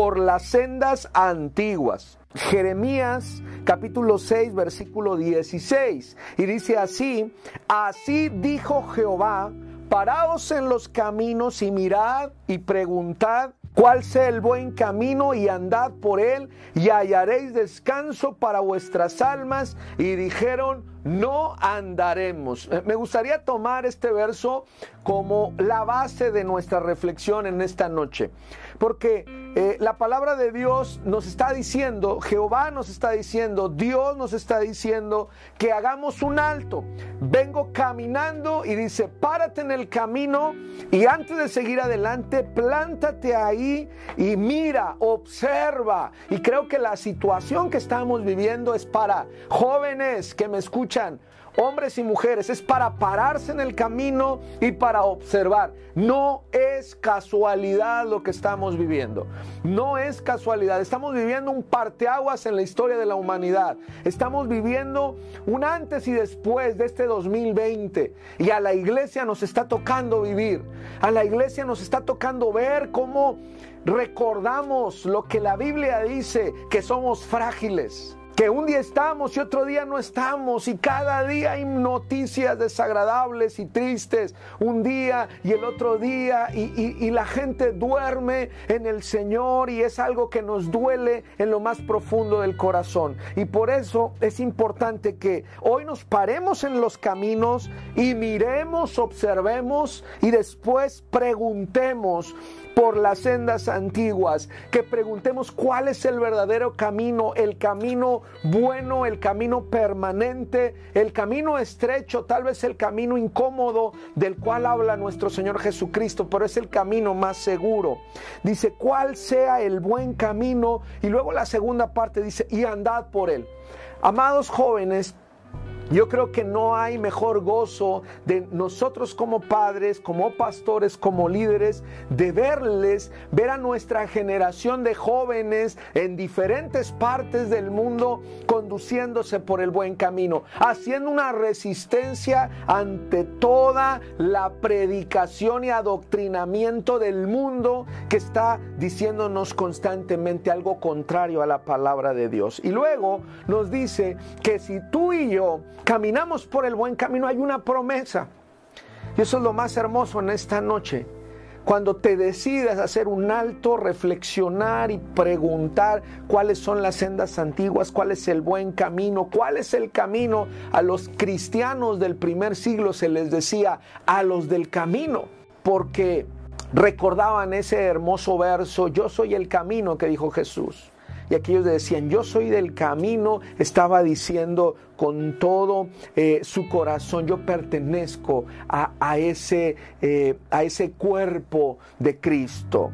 por las sendas antiguas. Jeremías capítulo 6 versículo 16 y dice así, así dijo Jehová, paraos en los caminos y mirad y preguntad cuál sea el buen camino y andad por él y hallaréis descanso para vuestras almas. Y dijeron, no andaremos. Eh, me gustaría tomar este verso como la base de nuestra reflexión en esta noche, porque eh, la palabra de Dios nos está diciendo, Jehová nos está diciendo, Dios nos está diciendo que hagamos un alto. Vengo caminando y dice, párate en el camino y antes de seguir adelante, plántate ahí y mira, observa. Y creo que la situación que estamos viviendo es para jóvenes que me escuchan hombres y mujeres, es para pararse en el camino y para observar. No es casualidad lo que estamos viviendo. No es casualidad. Estamos viviendo un parteaguas en la historia de la humanidad. Estamos viviendo un antes y después de este 2020. Y a la iglesia nos está tocando vivir. A la iglesia nos está tocando ver cómo recordamos lo que la Biblia dice, que somos frágiles que un día estamos y otro día no estamos y cada día hay noticias desagradables y tristes, un día y el otro día y, la gente duerme en el Señor y es algo que nos duele en lo más profundo del corazón. Y por eso es importante que hoy nos paremos en los caminos y miremos, observemos y después preguntemos por las sendas antiguas, que preguntemos cuál es el verdadero camino, el camino bueno, el camino permanente, el camino estrecho, tal vez el camino incómodo del cual habla nuestro Señor Jesucristo, pero es el camino más seguro. Dice, cuál sea el buen camino y luego la segunda parte dice, y andad por él. Amados jóvenes, yo creo que no hay mejor gozo de nosotros como padres, como pastores, como líderes, de verles, ver a nuestra generación de jóvenes en diferentes partes del mundo conduciéndose por el buen camino, haciendo una resistencia ante toda la predicación y adoctrinamiento del mundo que está diciéndonos constantemente algo contrario a la palabra de Dios. Y luego nos dice que si tú y yo caminamos por el buen camino, hay una promesa. Y eso es lo más hermoso en esta noche. Cuando te decidas hacer un alto, reflexionar y preguntar cuáles son las sendas antiguas, cuál es el buen camino, cuál es el camino a los cristianos del primer siglo, se les decía a los del camino, porque recordaban ese hermoso verso, yo soy el camino que dijo Jesús y aquellos decían, yo soy del camino, estaba diciendo con todo eh, su corazón, yo pertenezco a, ese, eh, a ese cuerpo de Cristo.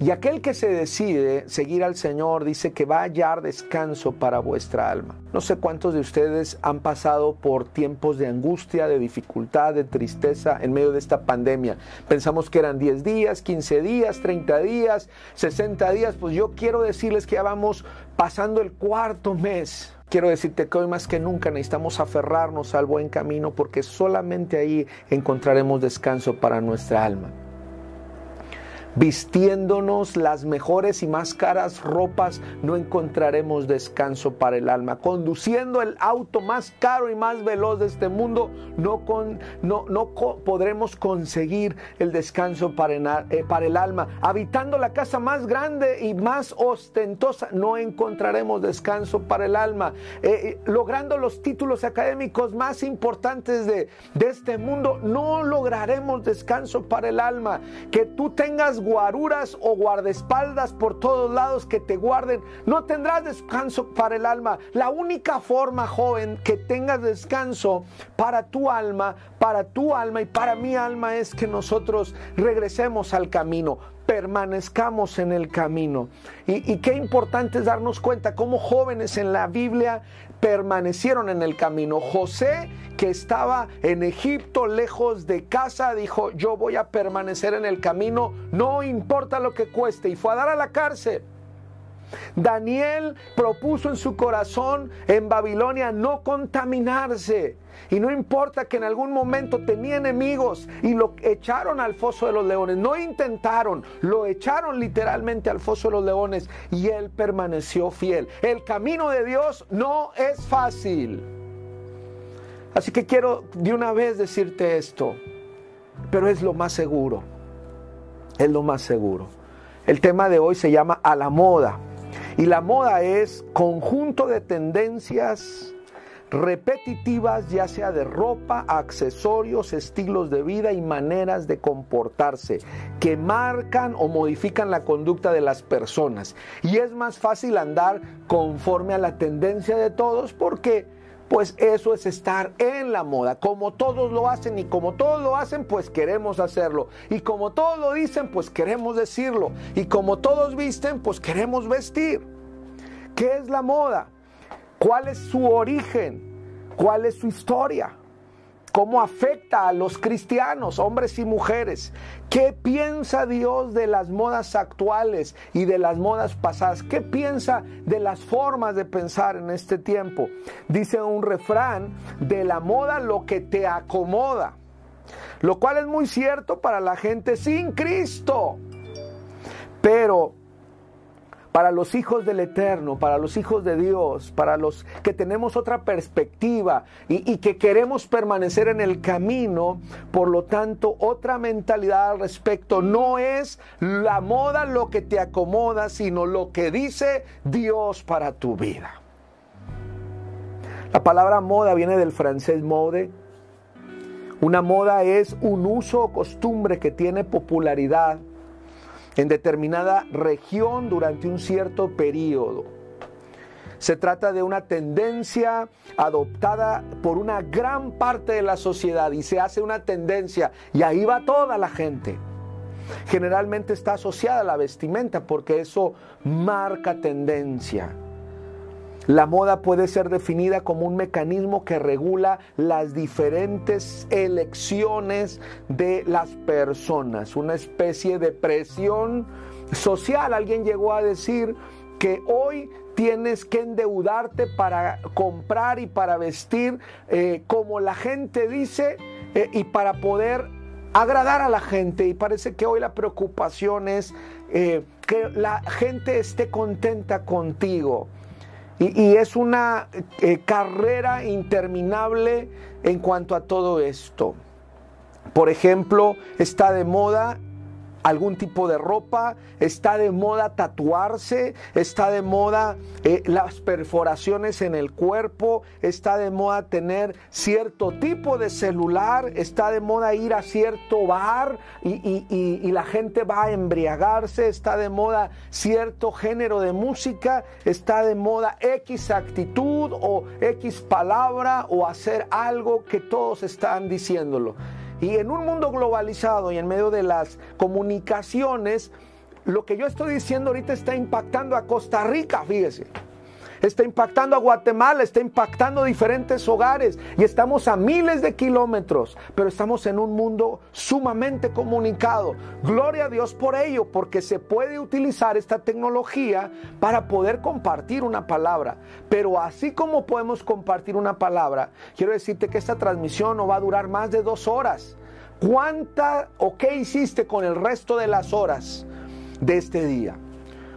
Y aquel que se decide seguir al Señor dice que va a hallar descanso para vuestra alma. No sé cuántos de ustedes han pasado por tiempos de angustia, de dificultad, de tristeza en medio de esta pandemia. Pensamos que eran 10 días, 15 días, 30 días, 60 días. Pues yo quiero decirles que ya vamos pasando el cuarto mes. Quiero decirte que hoy más que nunca necesitamos aferrarnos al buen camino porque solamente ahí encontraremos descanso para nuestra alma vistiéndonos las mejores y más caras ropas, no encontraremos descanso para el alma. Conduciendo el auto más caro y más veloz de este mundo, no, con, no, no podremos conseguir el descanso para el, eh, para el alma. Habitando la casa más grande y más ostentosa, no encontraremos descanso para el alma. Eh, eh, logrando los títulos académicos más importantes de, de este mundo, no lograremos descanso para el alma. Que tú tengas guaruras o guardaespaldas por todos lados que te guarden, no tendrás descanso para el alma. La única forma, joven, que tengas descanso para tu alma, para tu alma y para mi alma es que nosotros regresemos al camino permanezcamos en el camino. Y, qué importante es darnos cuenta cómo jóvenes en la Biblia permanecieron en el camino. José, que estaba en Egipto lejos de casa, dijo, yo voy a permanecer en el camino, no importa lo que cueste, y fue a dar a la cárcel. Daniel propuso en su corazón en Babilonia no contaminarse. Y no importa que en algún momento tenía enemigos y lo echaron al foso de los leones. No intentaron, lo echaron literalmente al foso de los leones y él permaneció fiel. El camino de Dios no es fácil. Así que quiero de una vez decirte esto, pero es lo más seguro. Es lo más seguro. El tema de hoy se llama a la moda. Y la moda es conjunto de tendencias repetitivas, ya sea de ropa, accesorios, estilos de vida y maneras de comportarse, que marcan o modifican la conducta de las personas. Y es más fácil andar conforme a la tendencia de todos porque pues eso es estar en la moda. Como todos lo hacen y como todos lo hacen, pues queremos hacerlo. Y como todos lo dicen, pues queremos decirlo. Y como todos visten, pues queremos vestir. ¿Qué es la moda? ¿Cuál es su origen? ¿Cuál es su historia? ¿Cómo afecta a los cristianos, hombres y mujeres? ¿Qué piensa Dios de las modas actuales y de las modas pasadas? ¿Qué piensa de las formas de pensar en este tiempo? Dice un refrán, de la moda lo que te acomoda, lo cual es muy cierto para la gente sin Cristo. Pero para los hijos del Eterno, para los hijos de Dios, para los que tenemos otra perspectiva y, que queremos permanecer en el camino, por lo tanto, otra mentalidad al respecto no es la moda lo que te acomoda, sino lo que dice Dios para tu vida. La palabra moda viene del francés mode. Una moda es un uso o costumbre que tiene popularidad en determinada región durante un cierto periodo. Se trata de una tendencia adoptada por una gran parte de la sociedad y se hace una tendencia y ahí va toda la gente. Generalmente está asociada a la vestimenta porque eso marca tendencia. La moda puede ser definida como un mecanismo que regula las diferentes elecciones de las personas, una especie de presión social. Alguien llegó a decir que hoy tienes que endeudarte para comprar y para vestir eh, como la gente dice eh, y para poder agradar a la gente. Y parece que hoy la preocupación es eh, que la gente esté contenta contigo. Y, es una eh, carrera interminable en cuanto a todo esto. Por ejemplo, está de moda algún tipo de ropa, está de moda tatuarse, está de moda eh, las perforaciones en el cuerpo, está de moda tener cierto tipo de celular, está de moda ir a cierto bar y, y la gente va a embriagarse, está de moda cierto género de música, está de moda X actitud o X palabra o hacer algo que todos están diciéndolo. Y en un mundo globalizado y en medio de las comunicaciones, lo que yo estoy diciendo ahorita está impactando a Costa Rica, fíjese está impactando a Guatemala, está impactando diferentes hogares y estamos a miles de kilómetros, pero estamos en un mundo sumamente comunicado. Gloria a Dios por ello, porque se puede utilizar esta tecnología para poder compartir una palabra. Pero así como podemos compartir una palabra, quiero decirte que esta transmisión no va a durar más de dos horas. ¿Cuánta o qué hiciste con el resto de las horas de este día?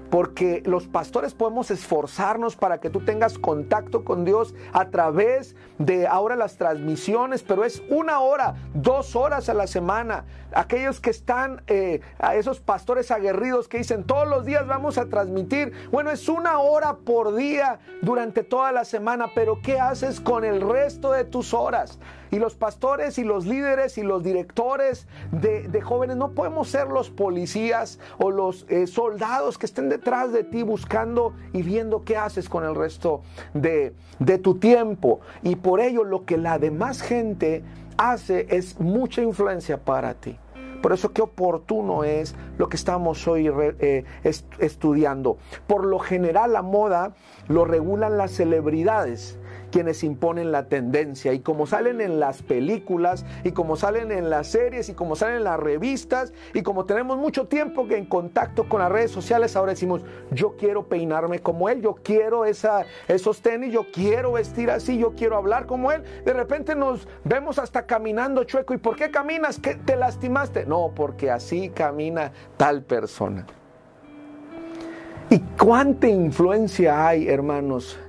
Porque los pastores podemos esforzarnos para que tú tengas contacto con Dios a través de ahora las transmisiones, pero es una hora, dos horas a la semana. Aquellos que están, eh, a esos pastores aguerridos que dicen todos los días vamos a transmitir, bueno, es una hora por día durante toda la semana, pero ¿qué haces con el resto de tus horas? Y los pastores y los líderes y los directores de, jóvenes no podemos ser los policías o los eh, soldados que estén detrás de ti buscando y viendo qué haces con el resto de, de tu tiempo. Y por ello lo que la demás gente hace es mucha influencia para ti. Por eso qué oportuno es lo que estamos hoy eh, estudiando. Por lo general la moda lo regulan las celebridades quienes imponen la tendencia. Y como salen en las películas, y como salen en las series, y como salen en las revistas, y como tenemos mucho tiempo que en contacto con las redes sociales, ahora decimos, yo quiero peinarme como él, yo quiero esos tenis, yo quiero vestir así, yo quiero hablar como él. De repente nos vemos hasta caminando chueco. ¿Y por qué caminas? ¿Qué te lastimaste? No, porque así camina tal persona. ¿Y cuánta influencia hay, hermanos,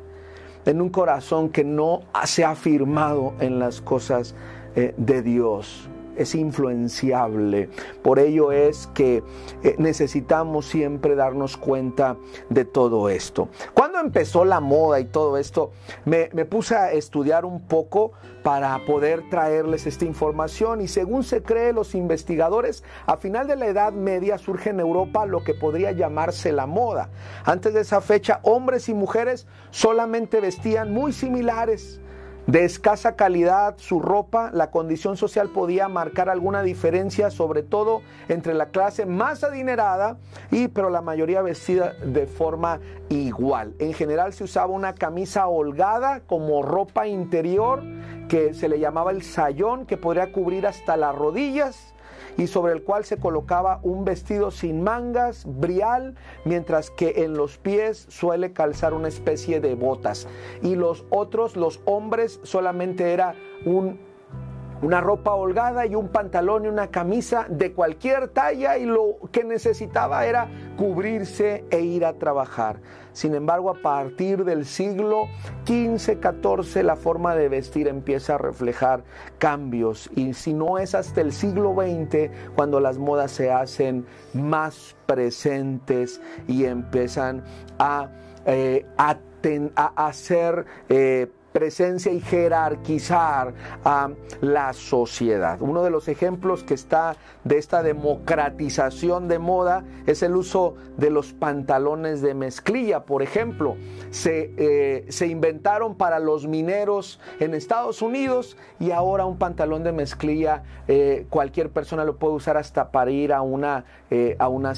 en un corazón que no se ha firmado en las cosas eh, de Dios? Es influenciable. Por ello es que eh, necesitamos siempre darnos cuenta de todo esto. Cuando empezó la moda y todo esto, me, me puse a estudiar un poco para poder traerles esta información y según se cree los investigadores, a final de la Edad Media surge en Europa lo que podría llamarse la moda. Antes de esa fecha, hombres y mujeres solamente vestían muy similares de escasa calidad su ropa, la condición social podía marcar alguna diferencia, sobre todo entre la clase más adinerada y pero la mayoría vestida de forma igual. En general se usaba una camisa holgada como ropa interior que se le llamaba el sayón que podría cubrir hasta las rodillas y sobre el cual se colocaba un vestido sin mangas, brial, mientras que en los pies suele calzar una especie de botas. Y los otros, los hombres, solamente era un una ropa holgada y un pantalón y una camisa de cualquier talla y lo que necesitaba era cubrirse e ir a trabajar. Sin embargo, a partir del siglo XV, XIV, la forma de vestir empieza a reflejar cambios. Y si no es hasta el siglo XX cuando las modas se hacen más presentes y empiezan a, eh, a, eh, presencia y jerarquizar a la sociedad. Uno de los ejemplos que está de esta democratización de moda es el uso de los pantalones de mezclilla, por ejemplo. Se, eh, se inventaron para los mineros en Estados Unidos y ahora un pantalón de mezclilla eh, cualquier persona lo puede usar hasta para ir a una, eh, a una,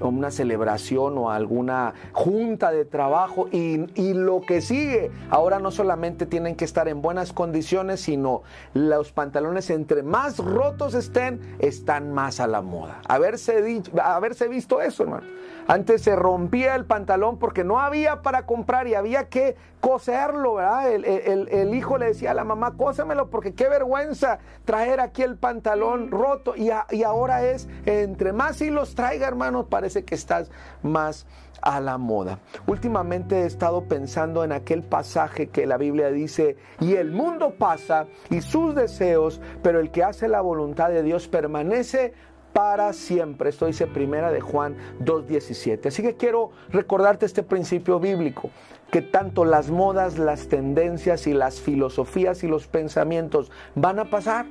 una celebración o a alguna junta de trabajo y, y lo que sigue, ahora no solamente tienen que estar en buenas condiciones, sino los pantalones entre más rotos estén, están más a la moda. Haberse, haberse visto eso, hermano. Antes se rompía el pantalón porque no había para comprar y había que coserlo, ¿verdad? El, hijo le decía a la mamá, cósemelo porque qué vergüenza traer aquí el pantalón roto. Y, y ahora es, entre más hilos traiga, hermano, parece que estás más a la moda. Últimamente he estado pensando en aquel pasaje que la Biblia dice, y el mundo pasa y sus deseos, pero el que hace la voluntad de Dios permanece para siempre. Esto dice primera de Juan 2.17. Así que quiero recordarte este principio bíblico, que tanto las modas, las tendencias y las filosofías y los pensamientos van a pasar.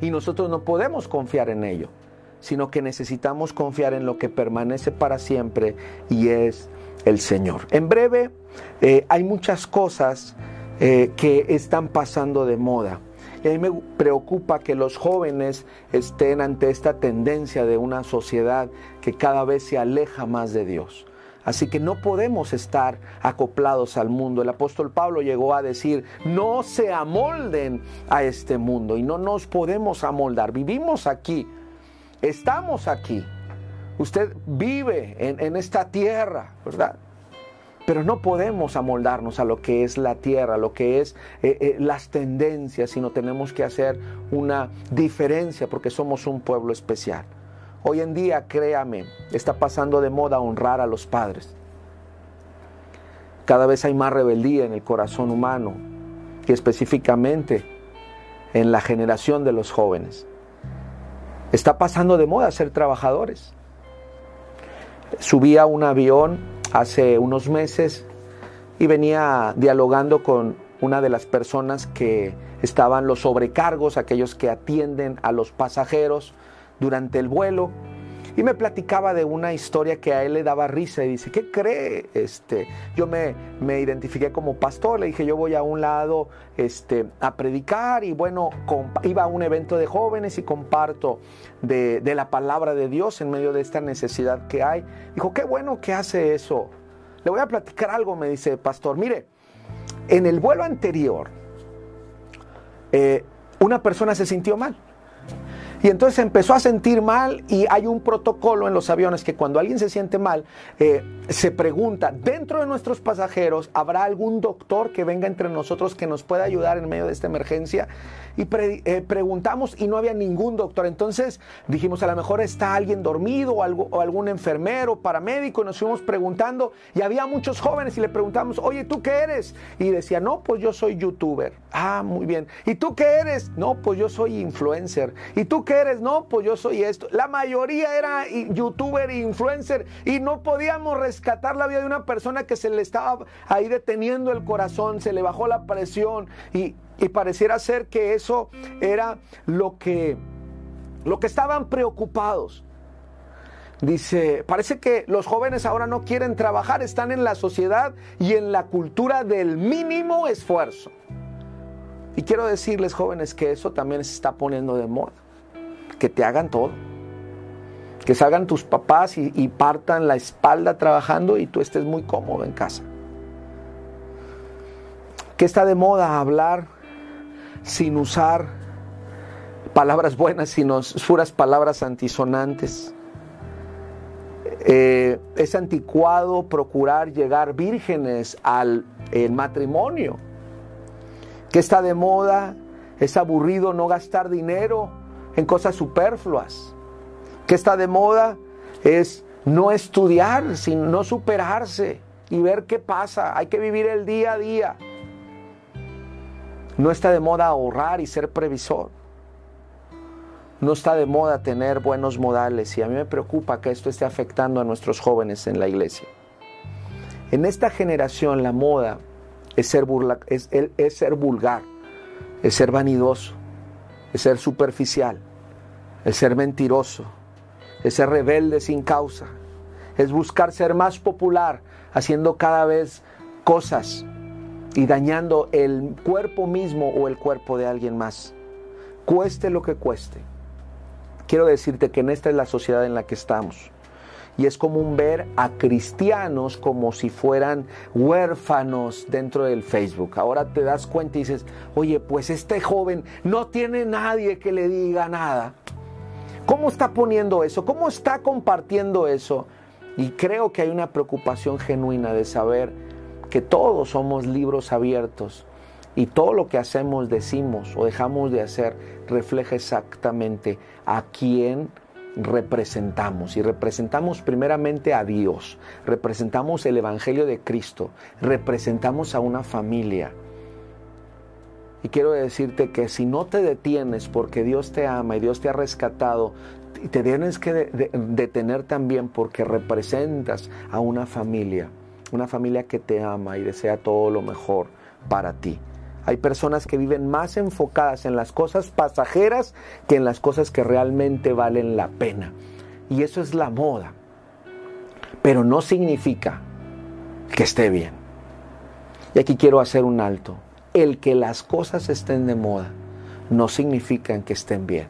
Y nosotros no podemos confiar en ello sino que necesitamos confiar en lo que permanece para siempre y es el Señor. En breve, eh, hay muchas cosas eh, que están pasando de moda. Y a mí me preocupa que los jóvenes estén ante esta tendencia de una sociedad que cada vez se aleja más de Dios. Así que no podemos estar acoplados al mundo. El apóstol Pablo llegó a decir, no se amolden a este mundo y no nos podemos amoldar. Vivimos aquí Estamos aquí. Usted vive en, esta tierra, ¿verdad? Pero no podemos amoldarnos a lo que es la tierra, a lo que es eh, eh, las tendencias, sino tenemos que hacer una diferencia porque somos un pueblo especial. Hoy en día, créame, está pasando de moda honrar a los padres. Cada vez hay más rebeldía en el corazón humano y específicamente en la generación de los jóvenes. Está pasando de moda ser trabajadores. Subí a un avión hace unos meses y venía dialogando con una de las personas que estaban los sobrecargos, aquellos que atienden a los pasajeros durante el vuelo y me platicaba de una historia que a él le daba risa y dice, ¿qué cree? Este, yo me, me identifiqué como pastor, le dije, yo voy a un lado este, a predicar y bueno, iba a un evento de jóvenes y comparto de, de la palabra de Dios en medio de esta necesidad que hay. Dijo, qué bueno que hace eso. Le voy a platicar algo, me dice, pastor, mire, en el vuelo anterior, eh, una persona se sintió mal. Y entonces empezó a sentir mal y hay un protocolo en los aviones que cuando alguien se siente mal, eh, se pregunta, dentro de nuestros pasajeros, ¿habrá algún doctor que venga entre nosotros que nos pueda ayudar en medio de esta emergencia? Y eh, preguntamos y no había ningún doctor. Entonces dijimos, a lo mejor está alguien dormido o, algo, o algún enfermero, paramédico, y nos fuimos preguntando y había muchos jóvenes y le preguntamos, oye, ¿tú qué eres? Y decía, no, pues yo soy youtuber. Ah, muy bien. ¿Y tú qué eres? No, pues yo soy influencer. ¿Y tú qué No, pues yo soy esto. La mayoría era youtuber influencer y no podíamos rescatar la vida de una persona que se le estaba ahí deteniendo el corazón, se le bajó la presión y, y pareciera ser que eso era lo que, lo que estaban preocupados. Dice, parece que los jóvenes ahora no quieren trabajar, están en la sociedad y en la cultura del mínimo esfuerzo. Y quiero decirles, jóvenes, que eso también se está poniendo de moda. Que te hagan todo. Que salgan tus papás y, partan la espalda trabajando y tú estés muy cómodo en casa. Que está de moda hablar sin usar palabras buenas, sino puras palabras antisonantes. Eh, es anticuado procurar llegar vírgenes al matrimonio. Que está de moda, es aburrido no gastar dinero en cosas superfluas. Que está de moda es no estudiar, sino no superarse y ver qué pasa. Hay que vivir el día a día. No está de moda ahorrar y ser previsor. No está de moda tener buenos modales y a mí me preocupa que esto esté afectando a nuestros jóvenes en la iglesia. En esta generación la moda es ser, es, es ser vulgar, es ser vanidoso, es ser superficial, es ser mentiroso, es ser rebelde sin causa, es buscar ser más popular haciendo cada vez cosas y dañando el cuerpo mismo o el cuerpo de alguien más. Cueste lo que cueste. Quiero decirte que en esta es la sociedad en la que estamos. Y es común ver a cristianos como si fueran huérfanos dentro del Facebook. Ahora te das cuenta y dices, oye, pues este joven no tiene nadie que le diga nada. ¿Cómo está poniendo eso? ¿Cómo está compartiendo eso? Y creo que hay una preocupación genuina de saber que todos somos libros abiertos y todo lo que hacemos, decimos o dejamos de hacer refleja exactamente a quién representamos. Y representamos primeramente a Dios, representamos el Evangelio de Cristo, representamos a una familia. Y quiero decirte que si no te detienes porque Dios te ama y Dios te ha rescatado, te tienes que detener también porque representas a una familia una familia que te ama y desea todo lo mejor para ti. Hay personas que viven más enfocadas en las cosas pasajeras que en las cosas que realmente valen la pena. Y eso es la moda. Pero no significa que esté bien. Y aquí quiero hacer un alto. El que las cosas estén de moda no significa que estén bien.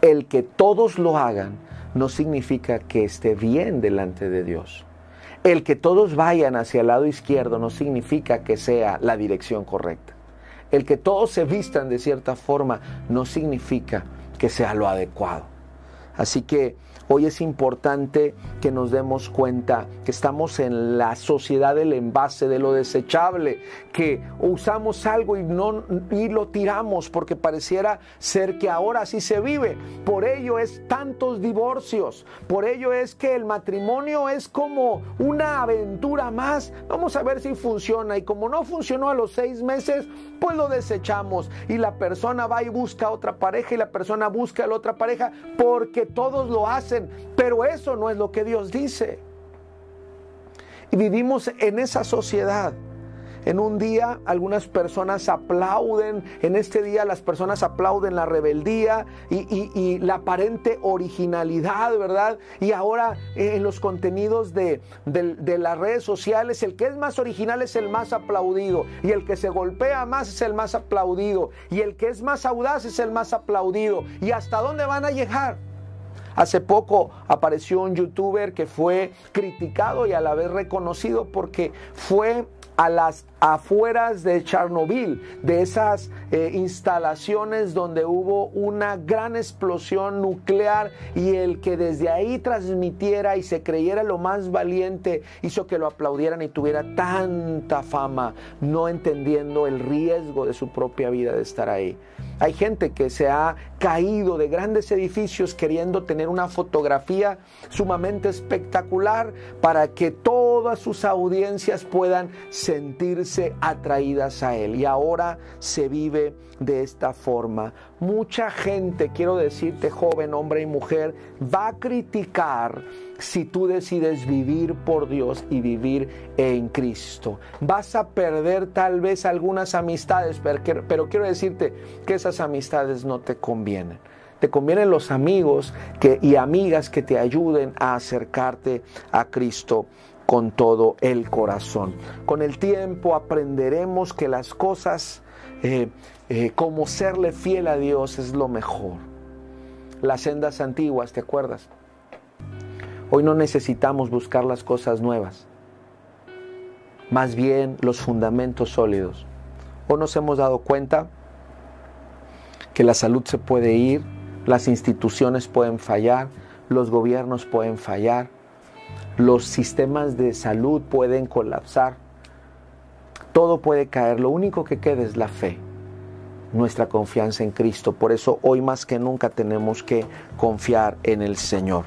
El que todos lo hagan no significa que esté bien delante de Dios. El que todos vayan hacia el lado izquierdo no significa que sea la dirección correcta. El que todos se vistan de cierta forma no significa que sea lo adecuado. Así que Hoy es importante que nos demos cuenta que estamos en la sociedad del envase, de lo desechable, que usamos algo y, no, y lo tiramos porque pareciera ser que ahora sí se vive. Por ello es tantos divorcios, por ello es que el matrimonio es como una aventura más. Vamos a ver si funciona y como no funcionó a los seis meses, pues lo desechamos y la persona va y busca otra pareja y la persona busca a la otra pareja porque todos lo hacen pero eso no es lo que Dios dice. Y vivimos en esa sociedad. En un día algunas personas aplauden, en este día las personas aplauden la rebeldía y, la aparente originalidad, ¿verdad? Y ahora eh, en los contenidos de, de, las redes sociales, el que es más original es el más aplaudido y el que se golpea más es el más aplaudido y el que es más audaz es el más aplaudido. ¿Y hasta dónde van a llegar? Hace poco apareció un youtuber que fue criticado y a la vez reconocido porque fue a las afueras de Chernobyl, de esas eh, instalaciones donde hubo una gran explosión nuclear y el que desde ahí transmitiera y se creyera lo más valiente hizo que lo aplaudieran y tuviera tanta fama, no entendiendo el riesgo de su propia vida de estar ahí. Hay gente que se ha caído de grandes edificios queriendo tener una fotografía sumamente espectacular para que todas sus audiencias puedan sentirse atraídas a él. Y ahora se vive de esta forma. Mucha gente, quiero decirte, joven, hombre y mujer, va a criticar si tú decides vivir por Dios y vivir en Cristo. Vas a perder tal vez algunas amistades, pero, quiero decirte que esas amistades no te convienen. Te convienen los amigos que, y amigas que te ayuden a acercarte a Cristo con todo el corazón. Con el tiempo aprenderemos que las cosas eh, eh, como serle fiel a Dios es lo mejor. Las sendas antiguas, ¿te acuerdas? Hoy no necesitamos buscar las cosas nuevas, más bien los fundamentos sólidos. O nos hemos dado cuenta que la salud se puede ir, las instituciones pueden fallar, los gobiernos pueden fallar, los sistemas de salud pueden colapsar, todo puede caer, lo único que queda es la fe, nuestra confianza en Cristo. Por eso hoy más que nunca tenemos que confiar en el Señor.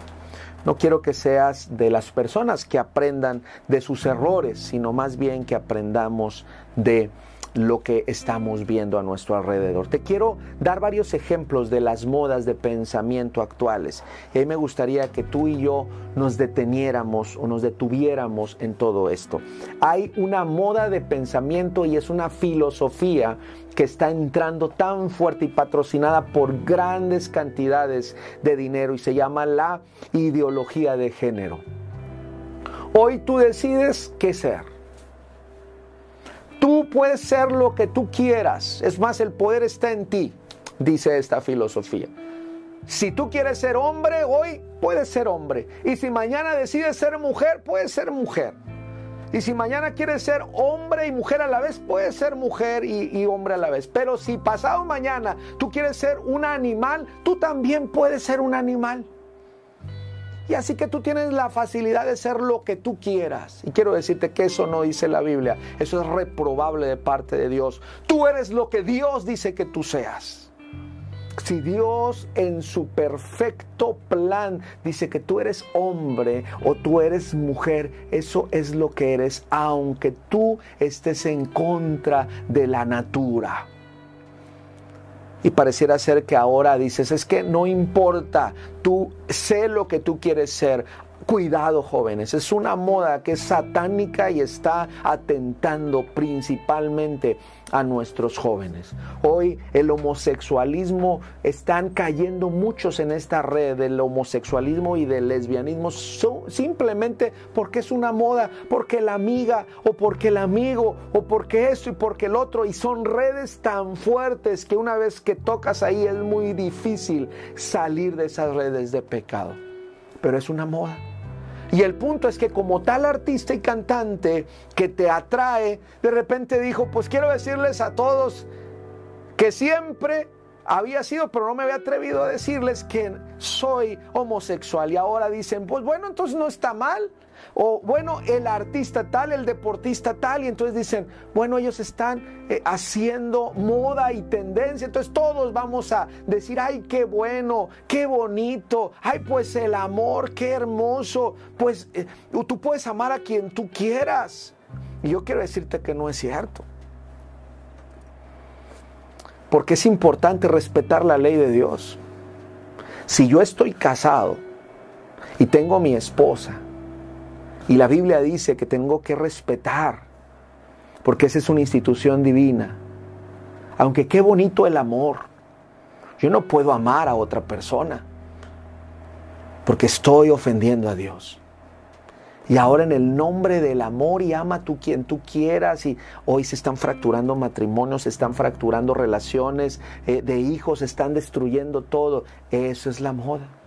No quiero que seas de las personas que aprendan de sus errores, sino más bien que aprendamos de lo que estamos viendo a nuestro alrededor. Te quiero dar varios ejemplos de las modas de pensamiento actuales. Y me gustaría que tú y yo nos deteniéramos o nos detuviéramos en todo esto. Hay una moda de pensamiento y es una filosofía que está entrando tan fuerte y patrocinada por grandes cantidades de dinero y se llama la ideología de género. Hoy tú decides qué ser. Tú puedes ser lo que tú quieras. Es más, el poder está en ti, dice esta filosofía. Si tú quieres ser hombre hoy, puedes ser hombre. Y si mañana decides ser mujer, puedes ser mujer. Y si mañana quieres ser hombre y mujer a la vez, puedes ser mujer y, y, hombre a la vez. Pero si pasado mañana tú quieres ser un animal, tú también puedes ser un animal. Y así que tú tienes la facilidad de ser lo que tú quieras. Y quiero decirte que eso no dice la Biblia. Eso es reprobable de parte de Dios. Tú eres lo que Dios dice que tú seas. Si Dios en su perfecto plan dice que tú eres hombre o tú eres mujer, eso es lo que eres, aunque tú estés en contra de la natura. Y pareciera ser que ahora dices, es que no importa, tú sé lo que tú quieres ser, Cuidado jóvenes, es una moda que es satánica y está atentando principalmente a nuestros jóvenes. Hoy el homosexualismo, están cayendo muchos en esta red del homosexualismo y del lesbianismo simplemente porque es una moda, porque la amiga o porque el amigo o porque esto y porque el otro y son redes tan fuertes que una vez que tocas ahí es muy difícil salir de esas redes de pecado. Pero es una moda. Y el punto es que como tal artista y cantante que te atrae, de repente dijo, pues quiero decirles a todos que siempre había sido, pero no me había atrevido a decirles que soy homosexual. Y ahora dicen, pues bueno, entonces no está mal. O bueno, el artista tal, el deportista tal, y entonces dicen, bueno, ellos están eh, haciendo moda y tendencia, entonces todos vamos a decir, ay, qué bueno, qué bonito, ay, pues el amor, qué hermoso, pues eh, tú puedes amar a quien tú quieras. Y yo quiero decirte que no es cierto. Porque es importante respetar la ley de Dios. Si yo estoy casado y tengo mi esposa, y la Biblia dice que tengo que respetar, porque esa es una institución divina. Aunque qué bonito el amor. Yo no puedo amar a otra persona, porque estoy ofendiendo a Dios. Y ahora en el nombre del amor y ama tú quien tú quieras. Y hoy se están fracturando matrimonios, se están fracturando relaciones eh, de hijos, se están destruyendo todo. Eso es la moda.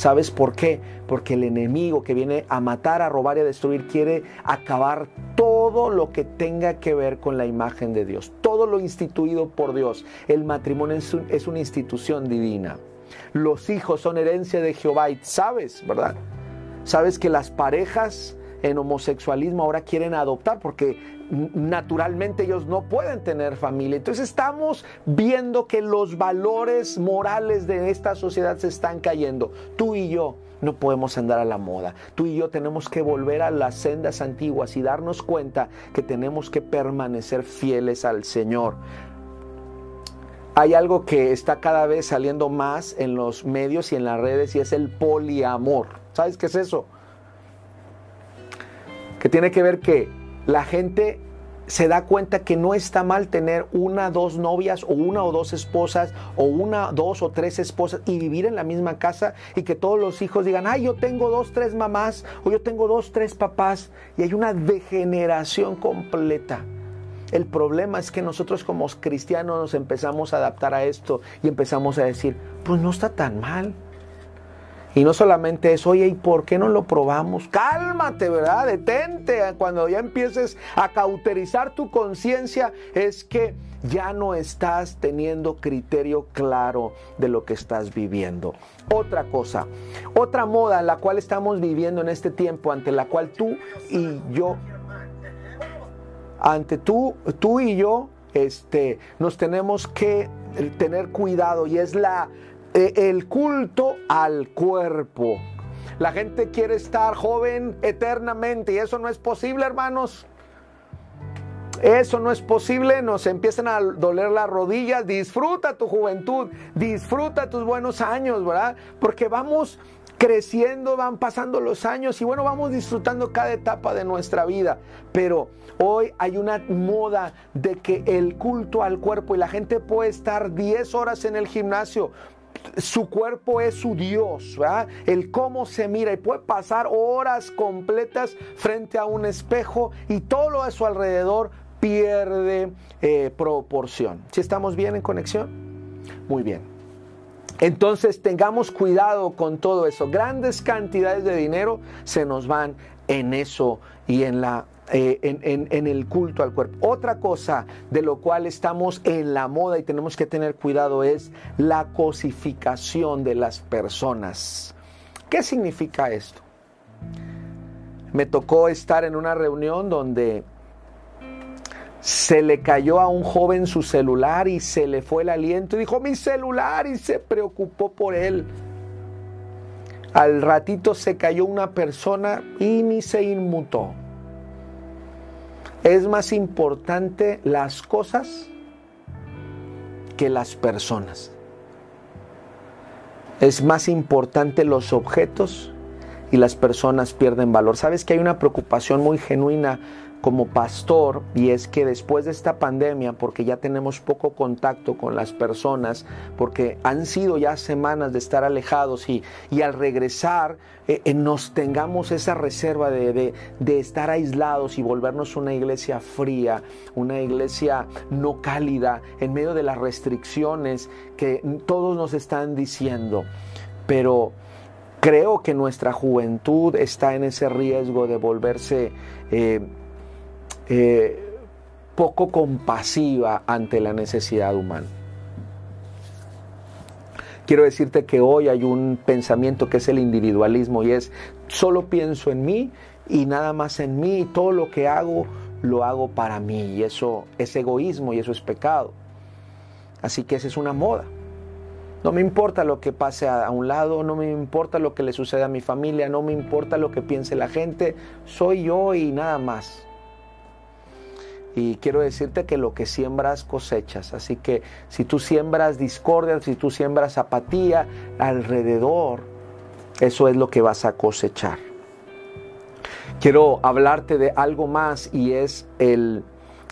¿Sabes por qué? Porque el enemigo que viene a matar, a robar y a destruir quiere acabar todo lo que tenga que ver con la imagen de Dios, todo lo instituido por Dios. El matrimonio es, una institución divina. Los hijos son herencia de Jehová y sabes, ¿verdad? Sabes que las parejas en homosexualismo ahora quieren adoptar porque naturalmente ellos no pueden tener familia. Entonces estamos viendo que los valores morales de esta sociedad se están cayendo. Tú y yo no podemos andar a la moda. Tú y yo tenemos que volver a las sendas antiguas y darnos cuenta que tenemos que permanecer fieles al Señor. Hay algo que está cada vez saliendo más en los medios y en las redes y es el poliamor. ¿Sabes qué es eso? Que tiene que ver que la gente se da cuenta que no está mal tener una, dos novias o una o dos esposas o una, dos o tres esposas y vivir en la misma casa y que todos los hijos digan, ay, yo tengo dos, tres mamás o yo tengo dos, tres papás y hay una degeneración completa. El problema es que nosotros como cristianos nos empezamos a adaptar a esto y empezamos a decir, pues no está tan mal. Y no solamente eso, oye, ¿y por qué no lo probamos? Cálmate, ¿verdad? Detente. Cuando ya empieces a cauterizar tu conciencia, es que ya no estás teniendo criterio claro de lo que estás viviendo. Otra cosa, otra moda en la cual estamos viviendo en este tiempo, ante la cual tú y yo, ante tú, tú y yo, este, nos tenemos que tener cuidado y es la el culto al cuerpo. La gente quiere estar joven eternamente y eso no es posible, hermanos. Eso no es posible, nos empiezan a doler las rodillas. Disfruta tu juventud, disfruta tus buenos años, ¿verdad? Porque vamos creciendo, van pasando los años y bueno, vamos disfrutando cada etapa de nuestra vida. Pero hoy hay una moda de que el culto al cuerpo y la gente puede estar 10 horas en el gimnasio, su cuerpo es su Dios, ¿verdad? el cómo se mira y puede pasar horas completas frente a un espejo y todo de su alrededor pierde eh, proporción. ¿Si estamos bien en conexión? Muy bien. Entonces tengamos cuidado con todo eso. Grandes cantidades de dinero se nos van en eso y en la eh, en, el culto al cuerpo. Otra cosa de lo cual estamos en la moda y tenemos que tener cuidado es la cosificación de las personas. ¿Qué significa esto? Me tocó estar en una reunión donde se le cayó a un joven su celular y se le fue el aliento y dijo mi celular y se preocupó por él. Al ratito se cayó una persona y ni se inmutó. Es más importante las cosas que las personas. Es más importante los objetos y las personas pierden valor. Sabes que hay una preocupación muy genuina como pastor y es que después de esta pandemia, porque ya tenemos poco contacto con las personas, porque han sido ya semanas de estar alejados y, y al regresar eh, eh, nos tengamos esa reserva de, de, estar aislados y volvernos una iglesia fría, una iglesia no cálida en medio de las restricciones que todos nos están diciendo. Pero creo que nuestra juventud está en ese riesgo de volverse... Eh, eh, poco compasiva ante la necesidad humana. Quiero decirte que hoy hay un pensamiento que es el individualismo y es solo pienso en mí y nada más en mí y todo lo que hago lo hago para mí y eso es egoísmo y eso es pecado. Así que esa es una moda. No me importa lo que pase a, un lado, no me importa lo que le suceda a mi familia, no me importa lo que piense la gente, soy yo y nada más. Y quiero decirte que lo que siembras cosechas. Así que si tú siembras discordia, si tú siembras apatía alrededor, eso es lo que vas a cosechar. Quiero hablarte de algo más y es el,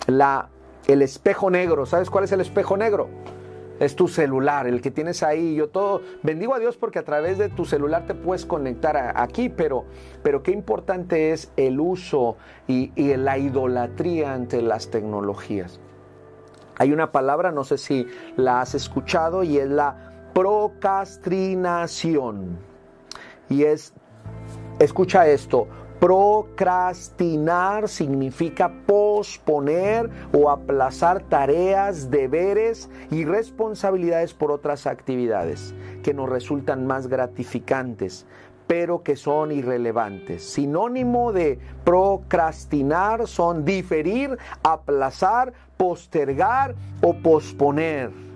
la, el espejo negro. ¿Sabes cuál es el espejo negro? Es tu celular, el que tienes ahí. Yo todo, bendigo a Dios porque a través de tu celular te puedes conectar aquí, pero, pero qué importante es el uso y, y la idolatría ante las tecnologías. Hay una palabra, no sé si la has escuchado, y es la procrastinación. Y es, escucha esto, Procrastinar significa posponer o aplazar tareas, deberes y responsabilidades por otras actividades que nos resultan más gratificantes, pero que son irrelevantes. Sinónimo de procrastinar son diferir, aplazar, postergar o posponer.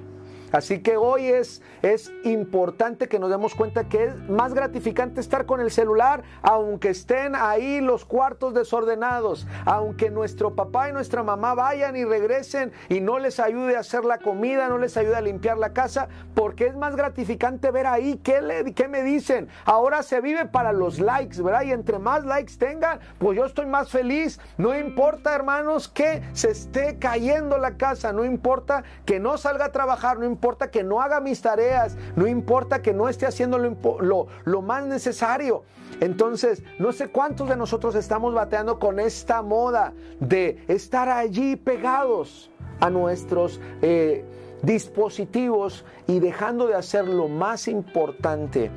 Así que hoy es, es importante que nos demos cuenta que es más gratificante estar con el celular, aunque estén ahí los cuartos desordenados, aunque nuestro papá y nuestra mamá vayan y regresen y no les ayude a hacer la comida, no les ayude a limpiar la casa, porque es más gratificante ver ahí qué, le, qué me dicen. Ahora se vive para los likes, ¿verdad? Y entre más likes tengan, pues yo estoy más feliz. No importa, hermanos, que se esté cayendo la casa, no importa que no salga a trabajar, no importa importa que no haga mis tareas, no importa que no esté haciendo lo, más necesario. Entonces, no sé cuántos de nosotros estamos bateando con esta moda de estar allí pegados a nuestros eh, dispositivos y dejando de hacer lo más importante.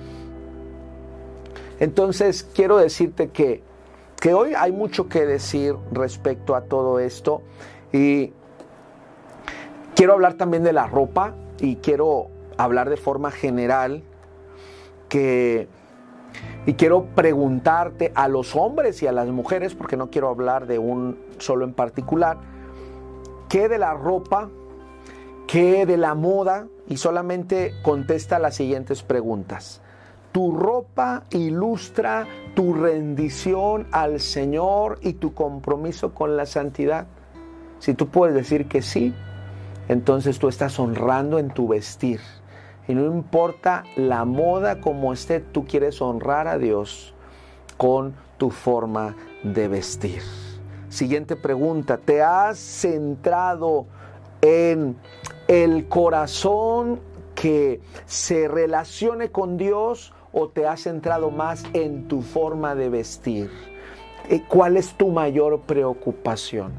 Entonces, quiero decirte que, que hoy hay mucho que decir respecto a todo esto y quiero hablar también de la ropa y quiero hablar de forma general que y quiero preguntarte a los hombres y a las mujeres, porque no quiero hablar de un solo en particular, ¿qué de la ropa? ¿Qué de la moda? Y solamente contesta las siguientes preguntas. ¿Tu ropa ilustra tu rendición al Señor y tu compromiso con la santidad? Si tú puedes decir que sí, entonces tú estás honrando en tu vestir. Y no importa la moda como esté, tú quieres honrar a Dios con tu forma de vestir. Siguiente pregunta, ¿te has centrado en el corazón que se relacione con Dios o te has centrado más en tu forma de vestir? Eh, ¿Cuál es tu mayor preocupación?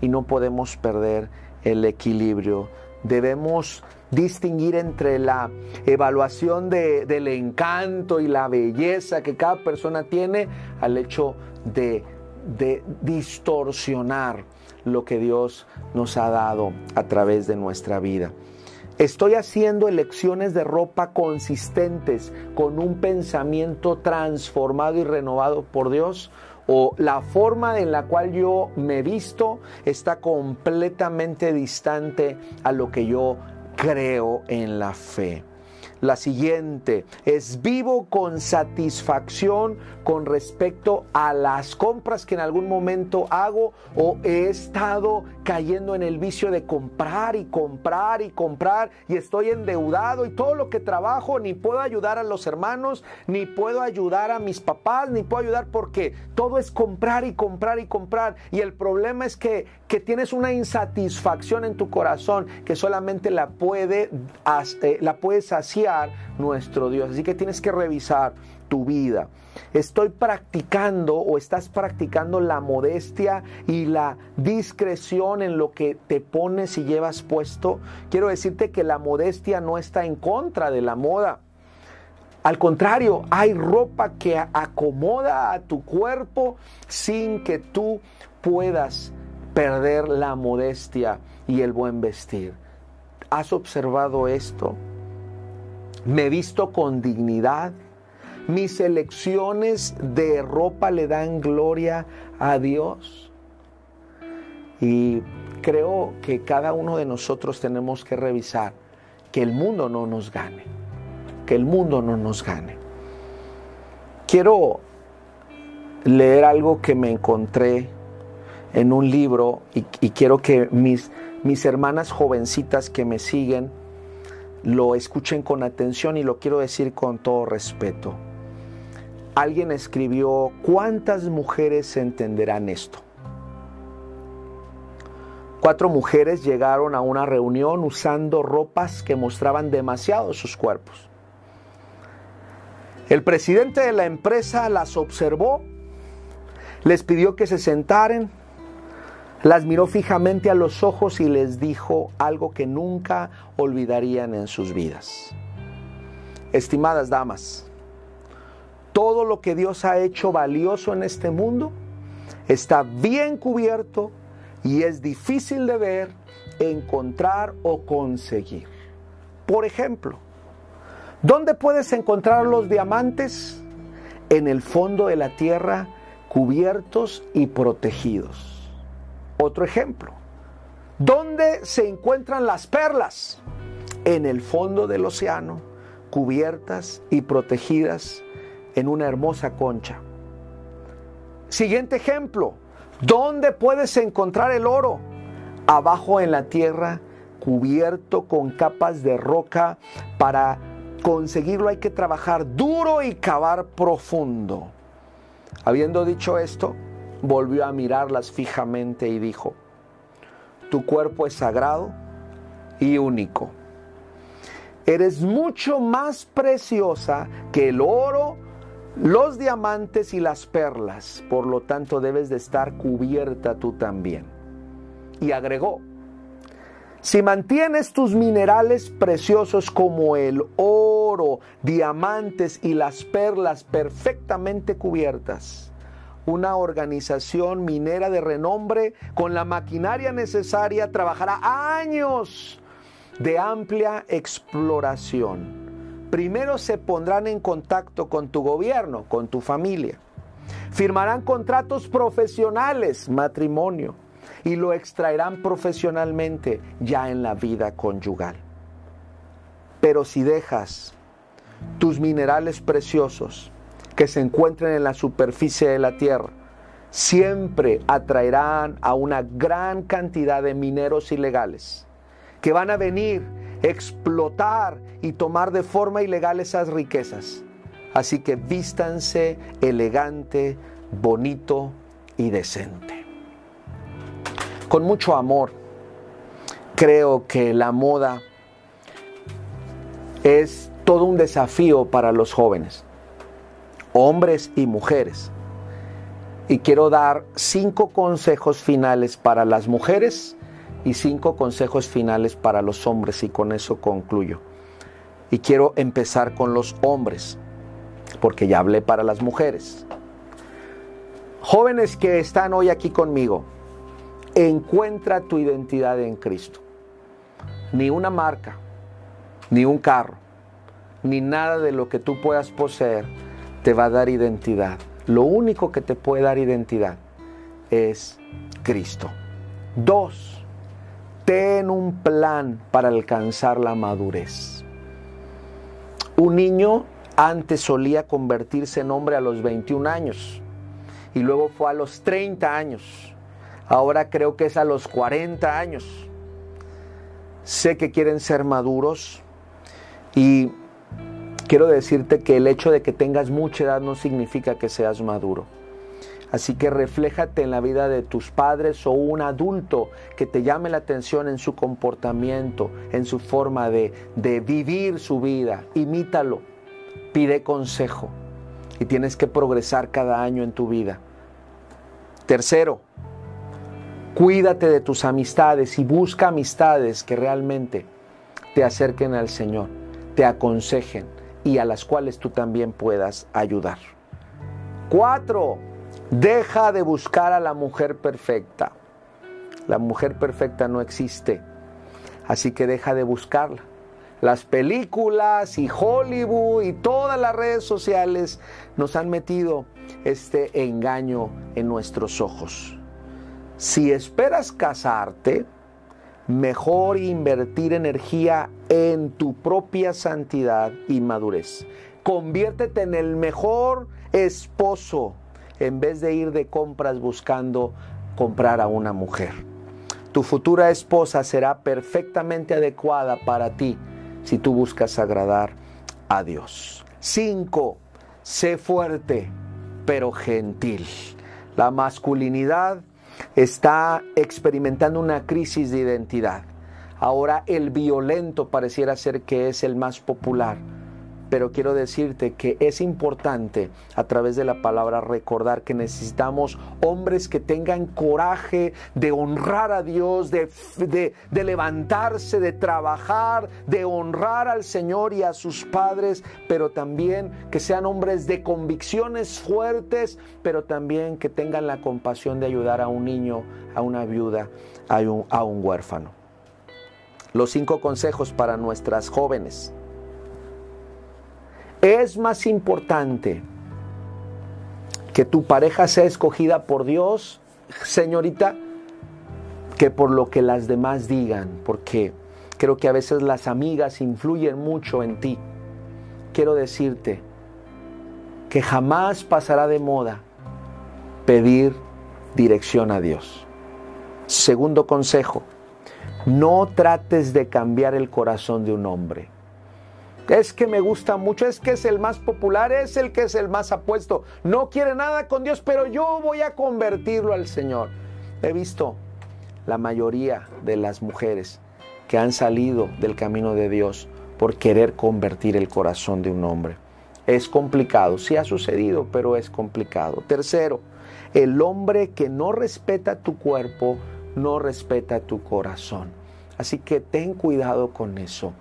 Y no podemos perder el equilibrio. Debemos distinguir entre la evaluación del encanto y la belleza que cada persona tiene al hecho de, distorsionar lo que Dios nos ha dado a través de nuestra vida. Estoy haciendo elecciones de ropa consistentes con un pensamiento transformado y renovado por Dios o la forma en la cual yo me visto está completamente distante a lo que yo creo en la fe. La siguiente. Es vivo con satisfacción con respecto a las compras que en algún momento hago o he estado cayendo en el vicio de comprar y comprar y comprar y estoy endeudado y todo lo que trabajo ni puedo ayudar a los hermanos, ni puedo ayudar a mis papás, ni puedo ayudar porque todo es comprar y comprar y comprar. Y el problema es que, que tienes una insatisfacción en tu corazón que solamente la puede, eh, la hacer nuestro Dios. Así que tienes que revisar tu vida. Estoy practicando o estás practicando la modestia y la discreción en lo que te pones y llevas puesto. Quiero decirte que la modestia no está en contra de la moda. Al contrario, hay ropa que acomoda a tu cuerpo sin que tú puedas perder la modestia y el buen vestir. ¿Has observado esto? me visto con dignidad, mis elecciones de ropa le dan gloria a Dios. Y creo que cada uno de nosotros tenemos que revisar que el mundo no nos gane, que el mundo no nos gane. Quiero leer algo que me encontré en un libro y, quiero que mis, mis hermanas jovencitas que me siguen, lo escuchen con atención y lo quiero decir con todo respeto. Alguien escribió, ¿cuántas mujeres entenderán esto? Cuatro mujeres llegaron a una reunión usando ropas que mostraban demasiado sus cuerpos. El presidente de la empresa las observó, les pidió que se sentaran las miró fijamente a los ojos y les dijo algo que nunca olvidarían en sus vidas. Estimadas damas, todo lo que Dios ha hecho valioso en este mundo está bien cubierto y es difícil de ver, encontrar o conseguir. Por ejemplo, ¿dónde puedes encontrar los diamantes? En el fondo de la tierra, cubiertos y protegidos. Otro ejemplo, ¿dónde se encuentran las perlas? En el fondo del océano, cubiertas y protegidas en una hermosa concha. Siguiente ejemplo, ¿dónde puedes encontrar el oro? Abajo en la tierra, cubierto con capas de roca. Para conseguirlo hay que trabajar duro y cavar profundo. Habiendo dicho esto, volvió a mirarlas fijamente y dijo, tu cuerpo es sagrado y único. Eres mucho más preciosa que el oro, los diamantes y las perlas. Por lo tanto, debes de estar cubierta tú también. Y agregó, si mantienes tus minerales preciosos como el oro, diamantes y las perlas perfectamente cubiertas, una organización minera de renombre con la maquinaria necesaria trabajará años de amplia exploración. Primero se pondrán en contacto con tu gobierno, con tu familia. Firmarán contratos profesionales, matrimonio y lo extraerán profesionalmente ya en la vida conyugal. Pero si dejas tus minerales preciosos que se encuentren en la superficie de la tierra, siempre atraerán a una gran cantidad de mineros ilegales que van a venir, explotar y tomar de forma ilegal esas riquezas. Así que vístanse elegante, bonito y decente con mucho amor. Creo que la moda es todo un desafío para los jóvenes, hombres y mujeres. Y quiero dar cinco consejos finales para las mujeres y cinco consejos finales para los hombres y con eso concluyo. Y quiero empezar con los hombres, porque ya hablé para las mujeres. Jóvenes que están hoy aquí conmigo, encuentra tu identidad en Cristo. Ni una marca, ni un carro, ni nada de lo que tú puedas poseer te va a dar identidad. Lo único que te puede dar identidad es Cristo. Dos, ten un plan para alcanzar la madurez. Un niño antes solía convertirse en hombre a los 21 años y luego fue a los 30 años Ahora creo que es a los 40 años. Sé que quieren ser maduros y quiero decirte que el hecho de que tengas mucha edad no significa que seas maduro. Así que refléjate en la vida de tus padres o un adulto que te llame la atención en su comportamiento, en su forma de, de vivir su vida. Imítalo, pide consejo y tienes que progresar cada año en tu vida. Tercero, Cuídate de tus amistades y busca amistades que realmente te acerquen al Señor, te aconsejen y a las cuales tú también puedas ayudar. Cuatro, deja de buscar a la mujer perfecta. La mujer perfecta no existe, así que deja de buscarla. Las películas y Hollywood y todas las redes sociales nos han metido este engaño en nuestros ojos. Si esperas casarte, mejor invertir energía en tu propia santidad y madurez. Conviértete en el mejor esposo en vez de ir de compras buscando comprar a una mujer. Tu futura esposa será perfectamente adecuada para ti si tú buscas agradar a Dios. 5. Sé fuerte, pero gentil. La masculinidad está experimentando una crisis de identidad. Ahora el violento pareciera ser que es el más popular. pero quiero decirte que es importante a través de la palabra recordar que necesitamos hombres que tengan coraje de honrar a Dios, de, levantarse, de trabajar, de honrar al Señor y a sus padres, pero también que sean hombres de convicciones fuertes, pero también que tengan la compasión de ayudar a un niño, a una viuda, a un huérfano. Los cinco consejos para nuestras jóvenes. Es más importante que tu pareja sea escogida por Dios, señorita, que por lo que las demás digan, porque creo que a veces las amigas influyen mucho en ti. Quiero decirte que jamás pasará de moda pedir dirección a Dios. Segundo consejo, no trates de cambiar el corazón de un hombre es que me gusta mucho, es que es el más popular, es el que es el más apuesto, no quiere nada con Dios, pero yo voy a convertirlo al Señor. He visto la mayoría de las mujeres que han salido del camino de Dios por querer convertir el corazón de un hombre. Es complicado, sí ha sucedido, pero es complicado. Tercero, el hombre que no respeta tu cuerpo, no respeta tu corazón. Así que ten cuidado con eso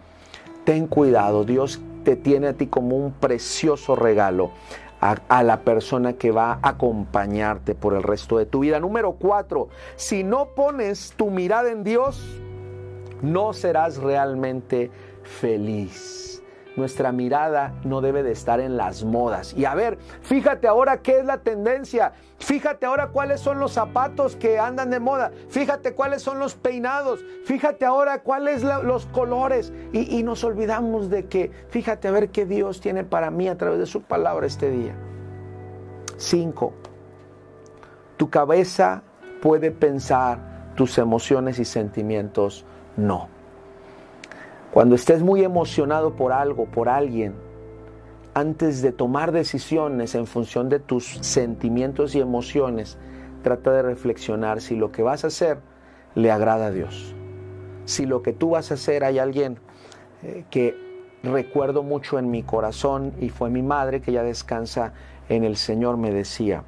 ten cuidado, Dios te tiene a ti como un precioso regalo. A, la persona que va a acompañarte por el resto de tu vida. Número cuatro, si no pones tu mirada en Dios, no serás realmente feliz. Nuestra mirada no debe de estar en las modas. Y a ver, fíjate ahora qué es la tendencia. Fíjate ahora cuáles son los zapatos que andan de moda. Fíjate cuáles son los peinados. Fíjate ahora cuáles los colores. Y, nos olvidamos de que, fíjate a ver qué Dios tiene para mí a través de su palabra este día. Cinco, tu cabeza puede pensar, tus emociones y sentimientos no. Cuando estés muy emocionado por algo, por alguien, antes de tomar decisiones en función de tus sentimientos y emociones, trata de reflexionar si lo que vas a hacer le agrada a Dios. Si lo que tú vas a hacer hay alguien eh, que recuerdo mucho en mi corazón y fue mi madre que ya descansa en el Señor, me decía,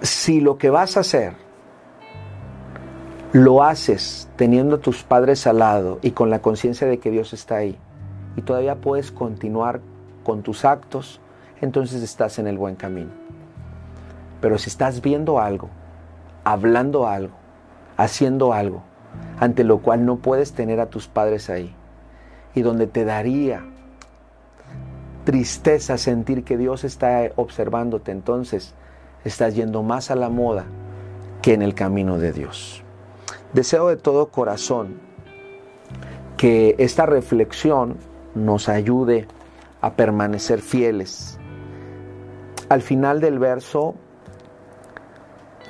si lo que vas a hacer lo haces teniendo a tus padres al lado y con la conciencia de que Dios está ahí y todavía puedes continuar con tus actos, entonces estás en el buen camino. Pero si estás viendo algo, hablando algo, haciendo algo, ante lo cual no puedes tener a tus padres ahí, y donde te daría tristeza sentir que Dios está observándote, entonces estás yendo más a la moda que en el camino de Dios. Deseo de todo corazón que esta reflexión nos ayude a permanecer fieles. Al final del verso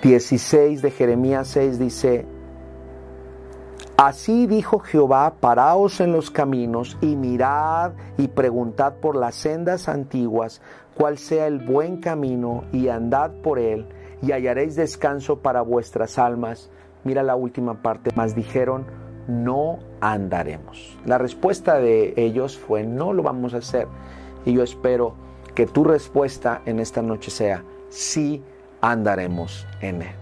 16 de Jeremías 6 dice, Así dijo Jehová, paraos en los caminos y mirad y preguntad por las sendas antiguas cuál sea el buen camino y andad por él y hallaréis descanso para vuestras almas Mira la última parte, más dijeron, no andaremos. La respuesta de ellos fue, no lo vamos a hacer. Y yo espero que tu respuesta en esta noche sea, sí andaremos en él.